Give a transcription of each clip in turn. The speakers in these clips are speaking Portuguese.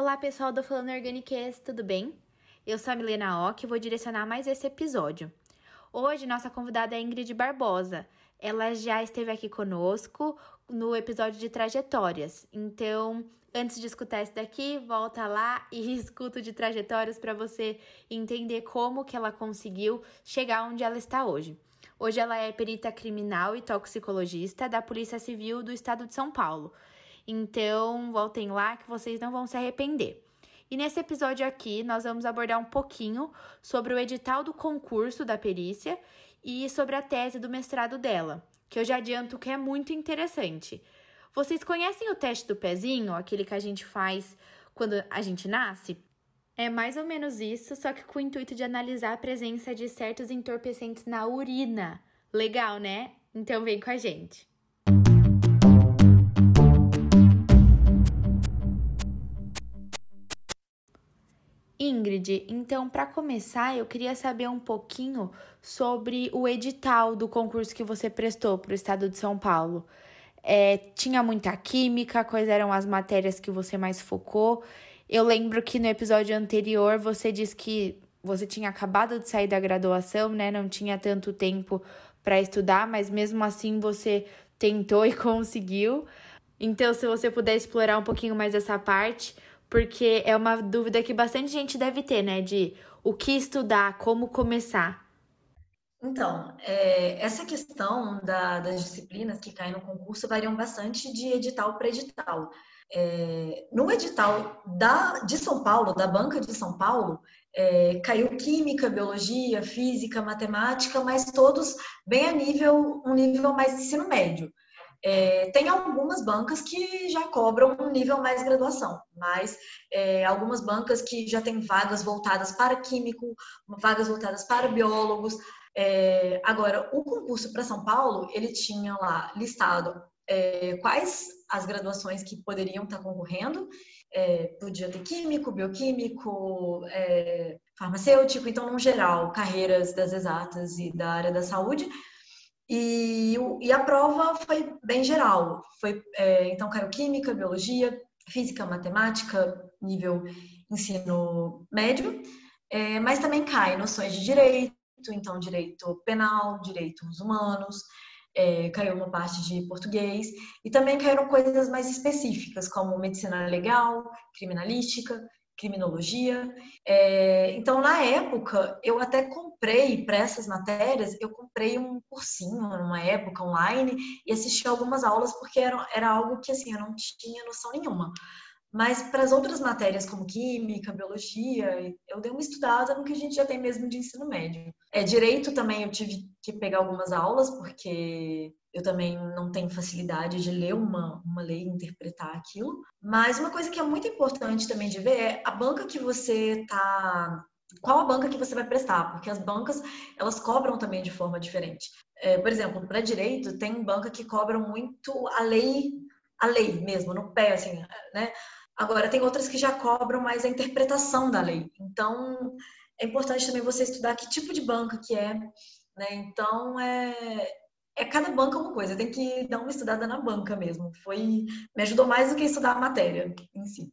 Olá, pessoal do Falando Organicast, tudo bem? Eu sou a Milena Ock e vou direcionar mais esse episódio. Hoje, nossa convidada é Ingrid Barbosa. Ela já esteve aqui conosco no episódio de trajetórias. Então, antes de escutar esse daqui, volta lá e escuta de trajetórias para você entender como que ela conseguiu chegar onde ela está hoje. Hoje ela é perita criminal e toxicologista da Polícia Civil do Estado de São Paulo. Então, voltem lá que vocês não vão se arrepender. E nesse episódio aqui, nós vamos abordar um pouquinho sobre o edital do concurso da perícia e sobre a tese do mestrado dela, que eu já adianto que é muito interessante. Vocês conhecem o teste do pezinho, aquele que a gente faz quando a gente nasce? É mais ou menos isso, só que com o intuito de analisar a presença de certos entorpecentes na urina. Legal, né? Então vem com a gente. Ingrid, então para começar, eu queria saber um pouquinho sobre o edital do concurso que você prestou para o estado de São Paulo. É, tinha muita química, quais eram as matérias que você mais focou? Eu lembro que no episódio anterior você disse que você tinha acabado de sair da graduação, né? Não tinha tanto tempo para estudar, mas mesmo assim você tentou e conseguiu. Então, se você puder explorar um pouquinho mais essa parte, porque é uma dúvida que bastante gente deve ter, né? De o que estudar, como começar. Então, é, essa questão da, das disciplinas que caem no concurso variam bastante de edital para edital. É, no edital da, de São Paulo, da Banca de São Paulo, é, caiu química, biologia, física, matemática, mas todos bem a nível, um nível mais ensino médio. É, tem algumas bancas que já cobram um nível mais graduação, mas é, algumas bancas que já têm vagas voltadas para químico, vagas voltadas para biólogos. É, agora, o concurso para São Paulo, ele tinha lá listado é, quais as graduações que poderiam estar concorrendo. É, podia ter químico, bioquímico, é, farmacêutico, então, no geral, carreiras das exatas e da área da saúde e, e a prova foi bem geral. Foi, é, então, caiu química, biologia, física, matemática, nível ensino médio, é, mas também cai noções de direito, então direito penal, direitos humanos, é, caiu uma parte de português, e também caíram coisas mais específicas, como medicina legal, criminalística, criminologia. É, então, na época, eu até comprei para essas matérias, eu comprei um cursinho numa época online e assisti algumas aulas porque era, era algo que assim eu não tinha noção nenhuma. Mas para as outras matérias, como química, biologia, eu dei uma estudada no que a gente já tem mesmo de ensino médio. É, direito também eu tive que pegar algumas aulas, porque eu também não tenho facilidade de ler uma, uma lei e interpretar aquilo. Mas uma coisa que é muito importante também de ver é a banca que você está qual a banca que você vai prestar, porque as bancas elas cobram também de forma diferente. É, por exemplo, para direito tem banca que cobram muito a lei, a lei mesmo no pé, assim, né? Agora tem outras que já cobram mais a interpretação da lei. Então é importante também você estudar que tipo de banca que é, né? Então é é cada banca uma coisa, tem que dar uma estudada na banca mesmo. Foi me ajudou mais do que estudar a matéria em si.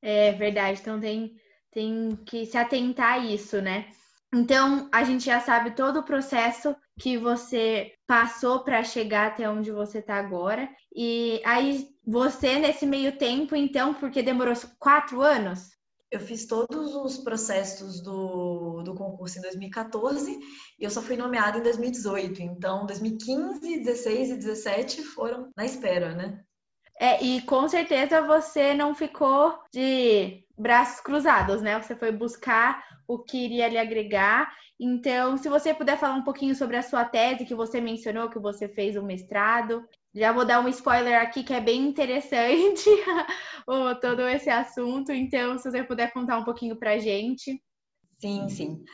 É verdade, então tem tem que se atentar a isso, né? Então, a gente já sabe todo o processo que você passou para chegar até onde você está agora. E aí, você, nesse meio tempo, então, porque demorou quatro anos? Eu fiz todos os processos do, do concurso em 2014 e eu só fui nomeada em 2018. Então, 2015, 16 e 17 foram na espera, né? É, e com certeza você não ficou de braços cruzados, né? Você foi buscar o que iria lhe agregar. Então, se você puder falar um pouquinho sobre a sua tese que você mencionou, que você fez o um mestrado. Já vou dar um spoiler aqui que é bem interessante todo esse assunto. Então, se você puder contar um pouquinho para a gente. Sim, sim.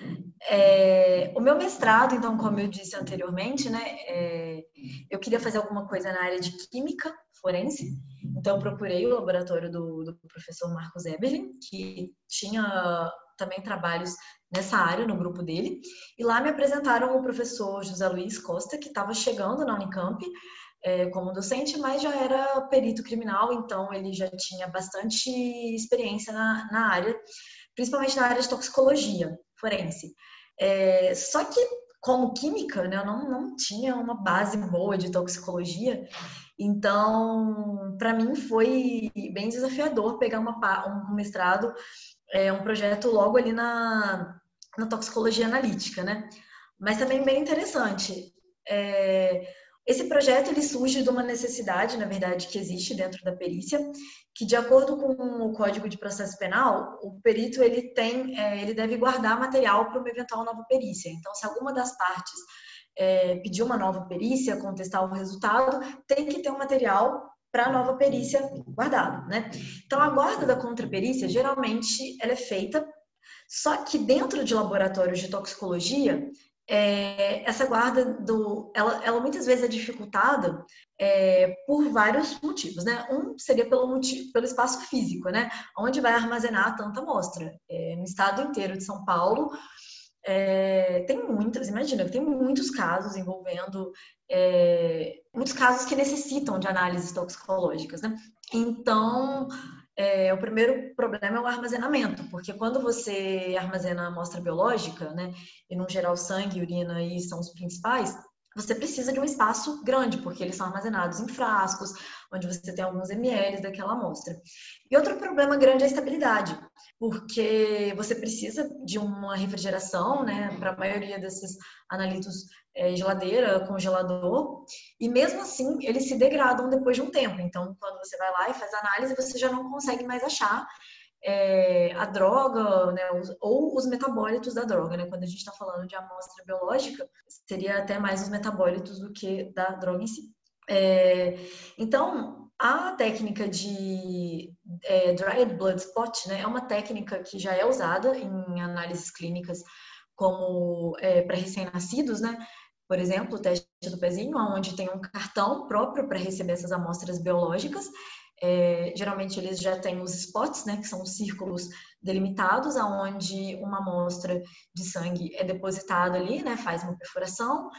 É, o meu mestrado, então, como eu disse anteriormente, né, é, eu queria fazer alguma coisa na área de química forense. Então, procurei o laboratório do, do professor Marcos Eberlin, que tinha também trabalhos nessa área no grupo dele. E lá me apresentaram o professor José Luiz Costa, que estava chegando na Unicamp. é, como docente, mas já era perito criminal, então ele já tinha bastante experiência na, na área, principalmente na área de toxicologia forense. É, só que, como química, né, eu não, não tinha uma base boa de toxicologia, então, para mim foi bem desafiador pegar uma, um mestrado, é, um projeto logo ali na, na toxicologia analítica, né? Mas também bem interessante. É, esse projeto ele surge de uma necessidade, na verdade, que existe dentro da perícia, que de acordo com o Código de Processo Penal, o perito ele tem, é, ele deve guardar material para uma eventual nova perícia. Então, se alguma das partes é, pedir uma nova perícia, contestar o resultado, tem que ter um material para a nova perícia guardado, né? Então, a guarda da contraperícia, geralmente, ela é feita, só que dentro de laboratórios de toxicologia, é, essa guarda do, ela, ela, muitas vezes é dificultada é, por vários motivos, né? Um seria pelo motivo, pelo espaço físico, né? Onde vai armazenar tanta amostra? É, no estado inteiro de São Paulo, é, tem muitas, imagina, tem muitos casos envolvendo é, muitos casos que necessitam de análises toxicológicas, né? Então, é, o primeiro problema é o armazenamento, porque quando você armazena a amostra biológica, né, e no geral sangue e urina aí são os principais, você precisa de um espaço grande, porque eles são armazenados em frascos, onde você tem alguns ml daquela amostra. E outro problema grande é a estabilidade, porque você precisa de uma refrigeração, né, para a maioria desses analitos é, geladeira, congelador, e mesmo assim eles se degradam depois de um tempo. Então, quando você vai lá e faz análise, você já não consegue mais achar é, a droga, né, ou os metabólitos da droga, né? Quando a gente está falando de amostra biológica, seria até mais os metabólitos do que da droga em si. É, então, a técnica de é, Dried Blood Spot né, é uma técnica que já é usada em análises clínicas como é, para recém-nascidos, né? Por exemplo, o teste do pezinho, onde tem um cartão próprio para receber essas amostras biológicas é, geralmente eles já têm os spots, né, que são os círculos delimitados, aonde uma amostra de sangue é depositada ali, né, faz uma perfuração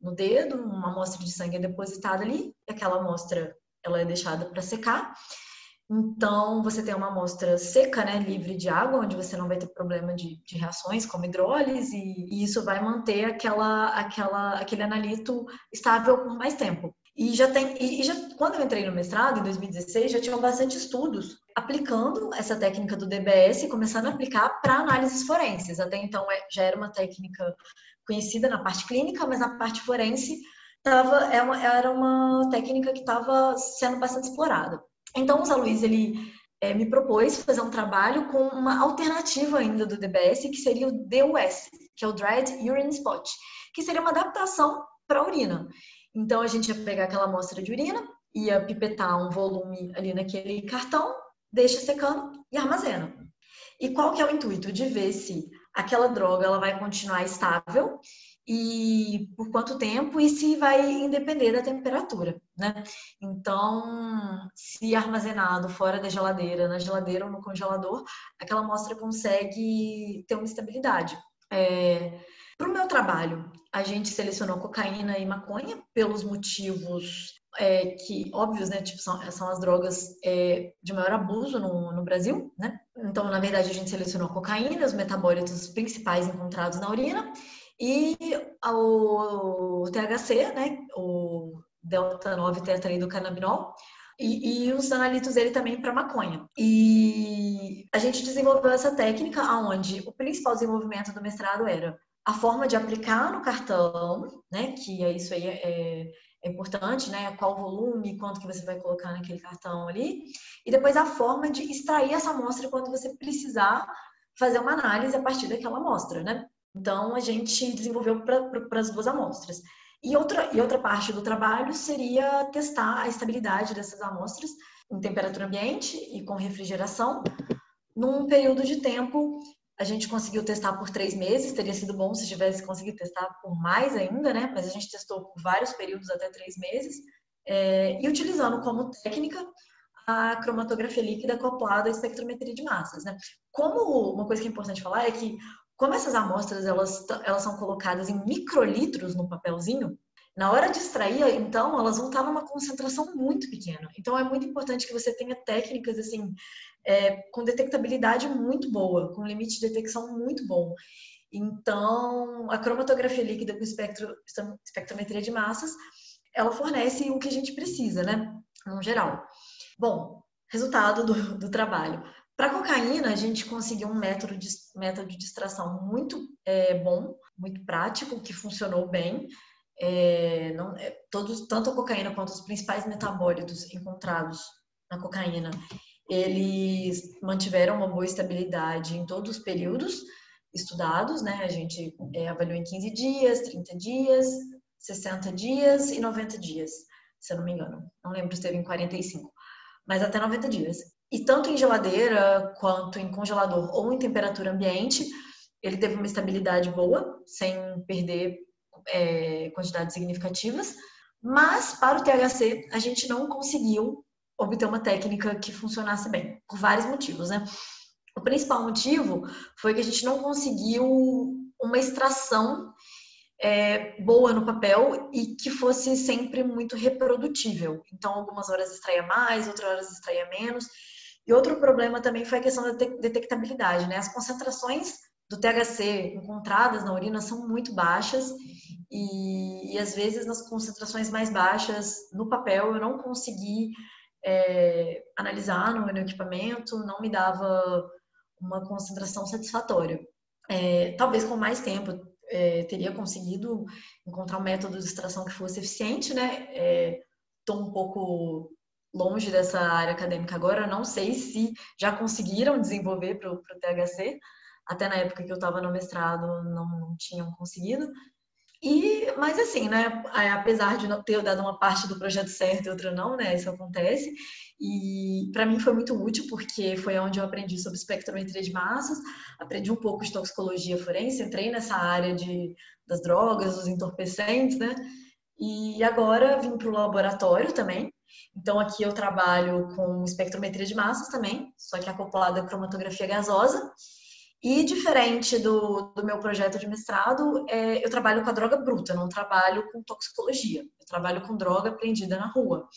no dedo, uma amostra de sangue é depositada ali, e aquela amostra ela é deixada para secar. Então, você tem uma amostra seca, né, livre de água, onde você não vai ter problema de, de reações como hidrólise, e, e isso vai manter aquela, aquela, aquele analito estável por mais tempo. E já tem, e já, quando eu entrei no mestrado, em 2016, já tinham bastante estudos aplicando essa técnica do DBS e começando a aplicar para análises forenses. Até então é, já era uma técnica conhecida na parte clínica, mas na parte forense tava, é era uma técnica que estava sendo bastante explorada. Então, o Zé Luiz, ele é, me propôs fazer um trabalho com uma alternativa ainda do DBS, que seria o DUS, que é o Dried Urine Spot, que seria uma adaptação para a urina. Então, a gente ia pegar aquela amostra de urina, ia pipetar um volume ali naquele cartão, deixa secando e armazena. E qual que é o intuito? De ver se aquela droga ela vai continuar estável e por quanto tempo e se vai independer da temperatura, né? Então, se armazenado fora da geladeira, na geladeira ou no congelador, aquela amostra consegue ter uma estabilidade. É, para o meu trabalho, a gente selecionou cocaína e maconha pelos motivos é, que, óbvios, né? Tipo, são, são as drogas é, de maior abuso no, no Brasil, né? Então, na verdade, a gente selecionou cocaína, os metabólitos principais encontrados na urina, e o, THC, né? O delta 9 tetraidrocannabinol, e, e, os analitos dele também para maconha. E a gente desenvolveu essa técnica aonde o principal desenvolvimento do mestrado era a forma de aplicar no cartão, né? Que é isso aí é, é importante, né? Qual volume, quanto que você vai colocar naquele cartão ali. E depois a forma de extrair essa amostra quando você precisar fazer uma análise a partir daquela amostra, né? Então a gente desenvolveu para as duas amostras. E outra, e outra parte do trabalho seria testar a estabilidade dessas amostras em temperatura ambiente e com refrigeração num período de tempo a gente conseguiu testar por três meses, teria sido bom se tivesse conseguido testar por mais ainda, né? Mas a gente testou por vários períodos, até três meses, é, e utilizando como técnica a cromatografia líquida acoplada à espectrometria de massas, né? Como uma coisa que é importante falar é que como essas amostras elas, elas são colocadas em microlitros no papelzinho, Na hora de extrair, então, elas vão estar numa concentração muito pequena. Então, é muito importante que você tenha técnicas, assim, é, com detectabilidade muito boa, com limite de detecção muito bom. Então, a cromatografia líquida com espectro, espectrometria de massas, ela fornece o que a gente precisa, né? No geral. Bom, resultado do, do trabalho. Para cocaína, a gente conseguiu um método de, método de extração muito é, bom, muito prático, que funcionou bem. É, não, é, todos, tanto a cocaína quanto os principais metabólitos encontrados na cocaína, eles mantiveram uma boa estabilidade em todos os períodos estudados, né? A gente é, avaliou em 15 dias, 30 dias, 60 dias e 90 dias, se eu não me engano. Não lembro se teve em 45, mas até 90 dias. E tanto em geladeira quanto em congelador ou em temperatura ambiente, ele teve uma estabilidade boa, sem perder é, quantidades significativas. Mas para o THC, a gente não conseguiu obter uma técnica que funcionasse bem, por vários motivos, né? O principal motivo foi que a gente não conseguiu uma extração é, boa no papel e que fosse sempre muito reprodutível. Então, algumas horas extraía mais, outras horas extraía menos. E outro problema também foi a questão da detectabilidade, né? As concentrações do THC encontradas na urina são muito baixas e, e às vezes nas concentrações mais baixas no papel eu não consegui é, analisar no meu equipamento, não me dava uma concentração satisfatória. É, talvez com mais tempo é, teria conseguido encontrar um método de extração que fosse eficiente, né? Estou é, um pouco longe dessa área acadêmica agora, não sei se já conseguiram desenvolver para o THC, até na época que eu estava no mestrado não, não tinham conseguido, e, mas assim, né, apesar de ter dado uma parte do projeto certo e outra não, né, isso acontece. E para mim foi muito útil porque foi onde eu aprendi sobre espectrometria de massas, aprendi um pouco de toxicologia forense, entrei nessa área de das drogas, dos entorpecentes, né? E agora vim para o laboratório também. Então aqui eu trabalho com espectrometria de massas também, só que acoplada à cromatografia gasosa. E diferente do, do meu projeto de mestrado, é, eu trabalho com a droga bruta, não trabalho com toxicologia. Eu trabalho com droga apreendida na rua.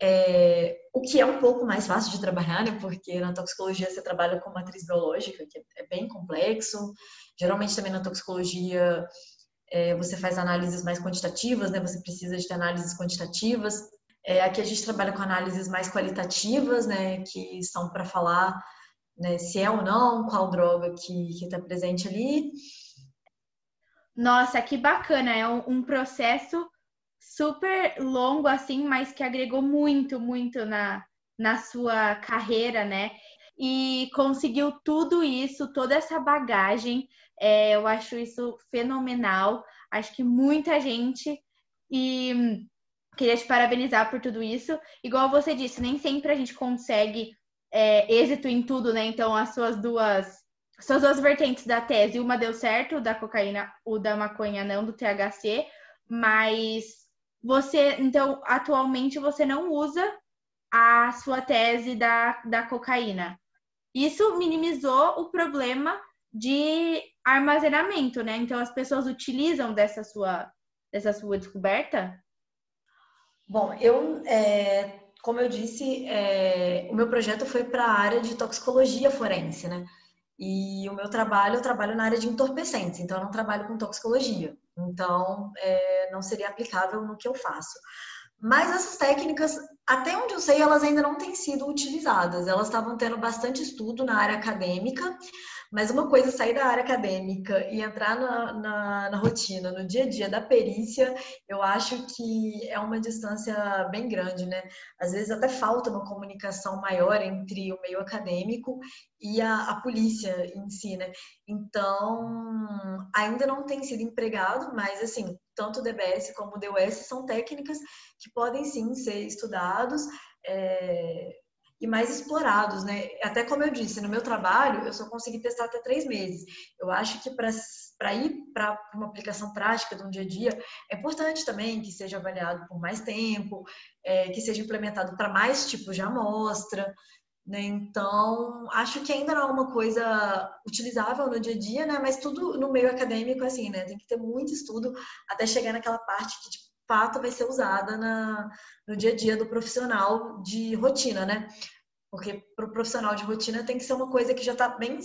É, o que é um pouco mais fácil de trabalhar, né? Porque na toxicologia você trabalha com matriz biológica, que é bem complexo. Geralmente também na toxicologia é, você faz análises mais quantitativas, né? Você precisa de análises quantitativas. É, aqui a gente trabalha com análises mais qualitativas, né? Que são para falar né, se é ou não, qual droga que está presente ali. Nossa, que bacana! É um, processo super longo, assim, mas que agregou muito, muito na, na sua carreira, né? E conseguiu tudo isso, toda essa bagagem. É, eu acho isso fenomenal. Acho que muita gente. E queria te parabenizar por tudo isso. Igual você disse, nem sempre a gente consegue é, êxito em tudo, né? Então, as suas duas suas duas vertentes da tese, uma deu certo, o da cocaína, o da maconha não, do THC, mas você, então, atualmente você não usa a sua tese da, da cocaína. Isso minimizou o problema de armazenamento, né? Então as pessoas utilizam dessa sua, dessa sua descoberta? Bom, eu é, como eu disse, é, o meu projeto foi para a área de toxicologia forense, né? E o meu trabalho, eu trabalho na área de entorpecentes, então eu não trabalho com toxicologia. Então, é, não seria aplicável no que eu faço. Mas essas técnicas, até onde eu sei, elas ainda não têm sido utilizadas. Elas estavam tendo bastante estudo na área acadêmica, mas uma coisa é sair da área acadêmica e entrar na, na, na, rotina, no dia a dia da perícia, eu acho que é uma distância bem grande, né? Às vezes até falta uma comunicação maior entre o meio acadêmico e a, a polícia em si, né? Então, ainda não tem sido empregado, mas assim, tanto o DBS como o DUS são técnicas que podem sim ser estudados. É, e mais explorados, né? Até como eu disse, no meu trabalho, eu só consegui testar até três meses. Eu acho que para ir para uma aplicação prática um dia a dia, é importante também que seja avaliado por mais tempo, é, que seja implementado para mais tipos de amostra. Né? Então, acho que ainda não é uma coisa utilizável no dia a dia, né? mas tudo no meio acadêmico, assim, né? tem que ter muito estudo até chegar naquela parte que, de fato, vai ser usada na, no dia a dia do profissional de rotina, né? Porque para o profissional de rotina tem que ser uma coisa que já está bem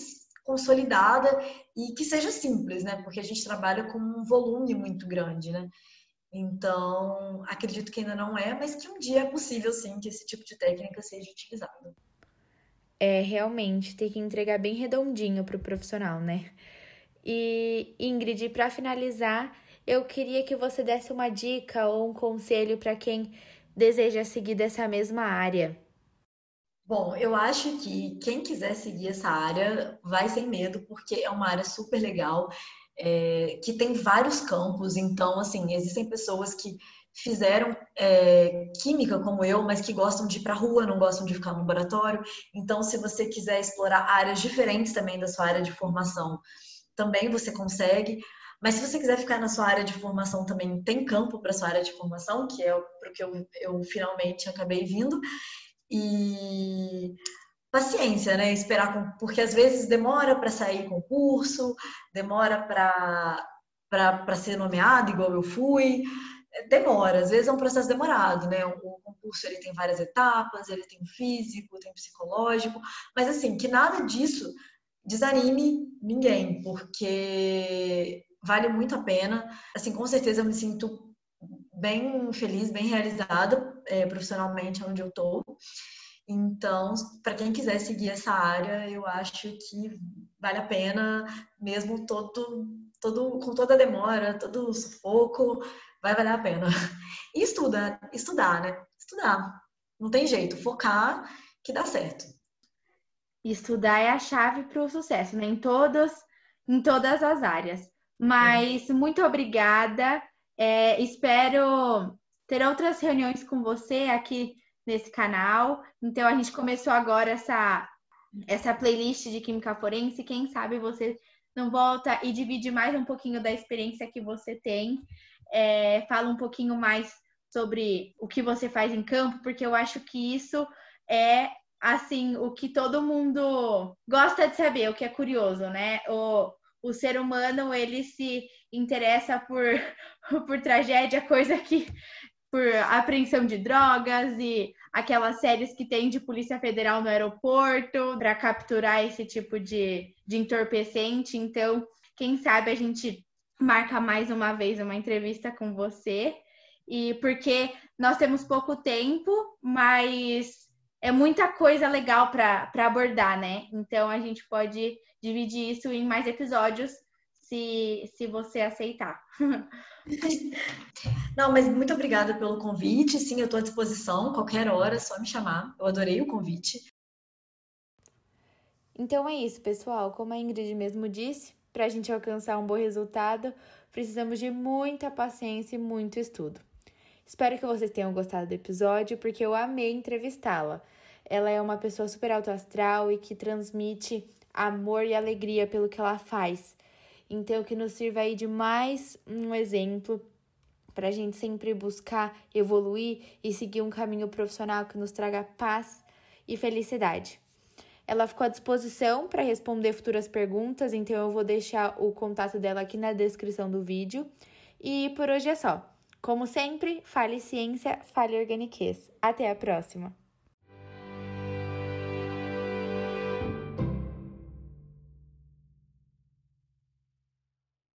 consolidada e que seja simples, né? Porque a gente trabalha com um volume muito grande, né? Então, acredito que ainda não é, mas que um dia é possível sim que esse tipo de técnica seja utilizado. É, realmente, tem que entregar bem redondinho para o profissional, né? E, Ingrid, para finalizar, eu queria que você desse uma dica ou um conselho para quem deseja seguir dessa mesma área. Bom, eu acho que quem quiser seguir essa área vai sem medo, porque é uma área super legal, é, que tem vários campos. Então, assim, existem pessoas que fizeram é, química como eu, mas que gostam de ir para rua, não gostam de ficar no laboratório. Então, se você quiser explorar áreas diferentes também da sua área de formação, também você consegue. Mas se você quiser ficar na sua área de formação também, tem campo para sua área de formação, que é para o que eu, eu finalmente acabei vindo. E paciência, né? Esperar, porque às vezes demora para sair concurso, demora para ser nomeado, igual eu fui demora, às vezes é um processo demorado, né? O concurso ele tem várias etapas, ele tem físico, tem psicológico, mas assim, que nada disso desanime ninguém, porque vale muito a pena. Assim, com certeza eu me sinto bem feliz, bem realizada é, profissionalmente onde eu tô. Então, para quem quiser seguir essa área, eu acho que vale a pena, mesmo todo, todo com toda a demora, todo o sufoco, vai valer a pena. E estuda, estudar, né? Estudar. Não tem jeito, focar que dá certo. Estudar é a chave para o sucesso, né? Em todas, em todas as áreas. Mas muito obrigada. É, espero ter outras reuniões com você aqui nesse canal. Então a gente começou agora essa essa playlist de química forense. Quem sabe você não volta e divide mais um pouquinho da experiência que você tem é, fala um pouquinho mais sobre o que você faz em campo, porque eu acho que isso é assim o que todo mundo gosta de saber, o que é curioso, né? O, o ser humano ele se interessa por, por tragédia, coisa que por apreensão de drogas e aquelas séries que tem de Polícia Federal no aeroporto para capturar esse tipo de, de entorpecente. Então, quem sabe a gente marca mais uma vez uma entrevista com você. E porque nós temos pouco tempo, mas é muita coisa legal para abordar, né? Então a gente pode dividir isso em mais episódios se, se você aceitar. Não, mas muito obrigada pelo convite. Sim, eu estou à disposição, qualquer hora, é só me chamar. Eu adorei o convite. Então é isso, pessoal. Como a Ingrid mesmo disse, para a gente alcançar um bom resultado, precisamos de muita paciência e muito estudo. Espero que vocês tenham gostado do episódio, porque eu amei entrevistá-la. Ela é uma pessoa super alto astral e que transmite amor e alegria pelo que ela faz. Então, que nos sirva aí de mais um exemplo para a gente sempre buscar evoluir e seguir um caminho profissional que nos traga paz e felicidade. Ela ficou à disposição para responder futuras perguntas, então eu vou deixar o contato dela aqui na descrição do vídeo. E por hoje é só. Como sempre, fale ciência, fale organiquez. Até a próxima!